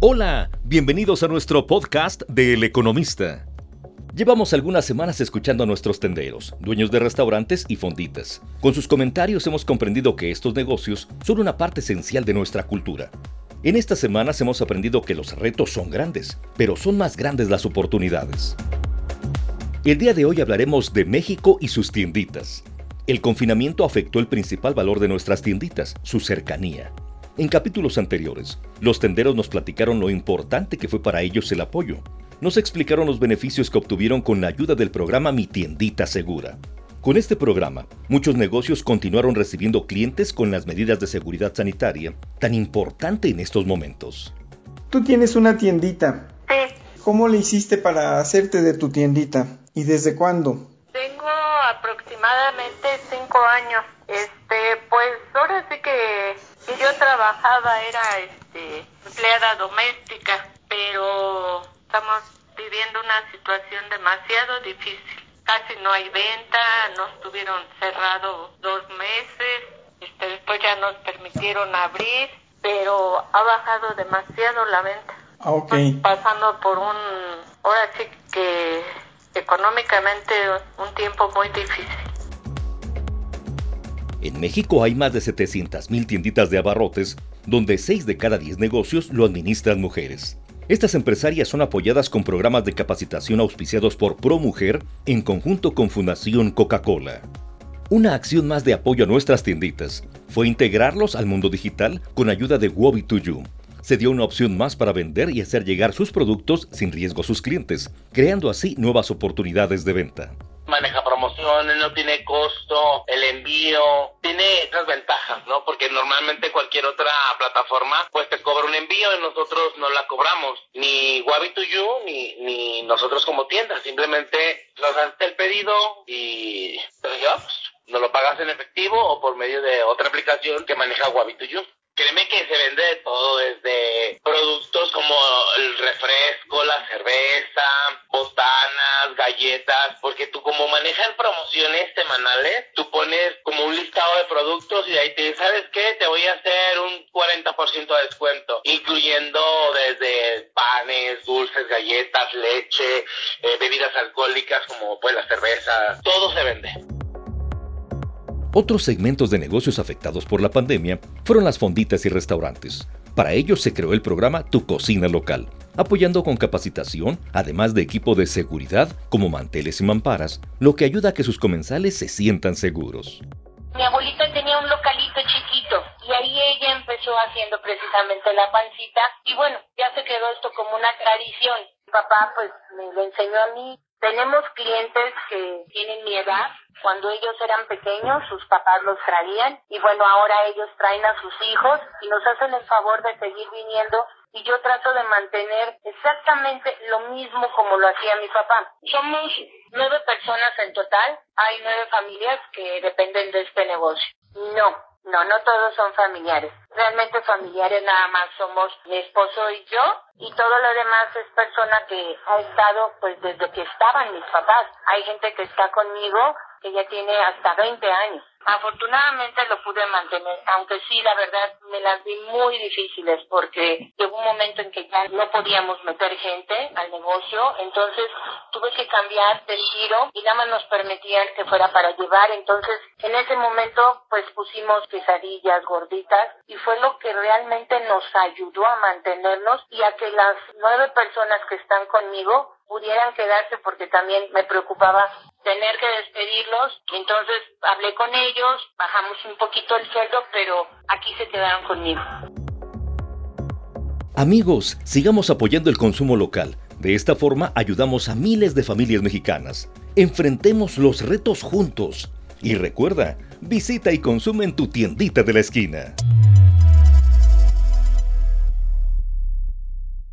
Hola, bienvenidos a nuestro podcast de El Economista. Llevamos algunas semanas escuchando a nuestros tenderos, dueños de restaurantes y fonditas. Con sus comentarios hemos comprendido que estos negocios son una parte esencial de nuestra cultura. En estas semanas hemos aprendido que los retos son grandes, pero son más grandes las oportunidades. El día de hoy hablaremos de México y sus tienditas. El confinamiento afectó el principal valor de nuestras tienditas, su cercanía. En capítulos anteriores, los tenderos nos platicaron lo importante que fue para ellos el apoyo. Nos explicaron los beneficios que obtuvieron con la ayuda del programa Mi Tiendita Segura. Con este programa, muchos negocios continuaron recibiendo clientes con las medidas de seguridad sanitaria tan importante en estos momentos. Tú tienes una tiendita. Sí, ¿Cómo le hiciste para hacerte de tu tiendita? ¿Y desde cuándo? tengo aproximadamente cinco años. Este, pues ahora sí que trabajaba era este empleada doméstica, pero estamos viviendo una situación demasiado difícil. Casi no hay venta, nos estuvieron cerrados dos meses, este, después ya nos permitieron abrir, pero ha bajado demasiado la venta. Ah, ok. Estamos pasando por un, ahora sí que económicamente un tiempo muy difícil. En México hay más de 700.000 tienditas de abarrotes, donde 6 de cada 10 negocios lo administran mujeres. Estas empresarias son apoyadas con programas de capacitación auspiciados por ProMujer en conjunto con Fundación Coca-Cola. Una acción más de apoyo a nuestras tienditas fue integrarlos al mundo digital con ayuda de Wobi2You. Se dio una opción más para vender y hacer llegar sus productos sin riesgo a sus clientes, creando así nuevas oportunidades de venta promociones, no tiene costo, el envío, tiene esas ventajas, ¿no? Porque normalmente cualquier otra plataforma pues te cobra un envío y nosotros no la cobramos, ni Wabi to You ni, ni nosotros como tienda, simplemente nos haces el pedido y te lo llevamos. No lo pagas en efectivo o por medio de otra aplicación que maneja Wabi to You. Créeme que se vende de todo, desde productos como el refresco, la cerveza, botanas, galletas, semanales, tú pones como un listado de productos y de ahí te dices, ¿sabes qué? Te voy a hacer un 40% de descuento, incluyendo desde panes, dulces, galletas, leche, eh, bebidas alcohólicas como pues la cerveza, todo se vende. Otros segmentos de negocios afectados por la pandemia fueron las fonditas y restaurantes. Para ello se creó el programa Tu Cocina Local, apoyando con capacitación, además de equipo de seguridad como manteles y mamparas, lo que ayuda a que sus comensales se sientan seguros. Mi abuelita tenía un localito chiquito y ahí ella empezó haciendo precisamente la pancita y bueno, ya se quedó esto como una tradición. Mi papá pues me lo enseñó a mí. Tenemos clientes que tienen mi edad. Cuando ellos eran pequeños, sus papás los traían y bueno, ahora ellos traen a sus hijos y nos hacen el favor de seguir viniendo y yo trato de mantener exactamente lo mismo como lo hacía mi papá. Somos nueve personas en total, hay nueve familias que dependen de este negocio. No, no, no todos son familiares. Realmente familiares nada más somos mi esposo y yo y todo lo demás es persona que ha estado pues desde que estaban mis papás. Hay gente que está conmigo ya tiene hasta 20 años. Afortunadamente lo pude mantener, aunque sí, la verdad, me las vi muy difíciles porque llegó un momento en que ya no podíamos meter gente al negocio, entonces tuve que cambiar del giro y nada más nos permitían que fuera para llevar, entonces en ese momento pues pusimos quesadillas gorditas y fue lo que realmente nos ayudó a mantenernos y a que las nueve personas que están conmigo pudieran quedarse porque también me preocupaba tener que despedirlos. Entonces hablé con ellos, bajamos un poquito el sueldo, pero aquí se quedaron conmigo. Amigos, sigamos apoyando el consumo local. De esta forma ayudamos a miles de familias mexicanas. Enfrentemos los retos juntos. Y recuerda, visita y consume en tu tiendita de la esquina.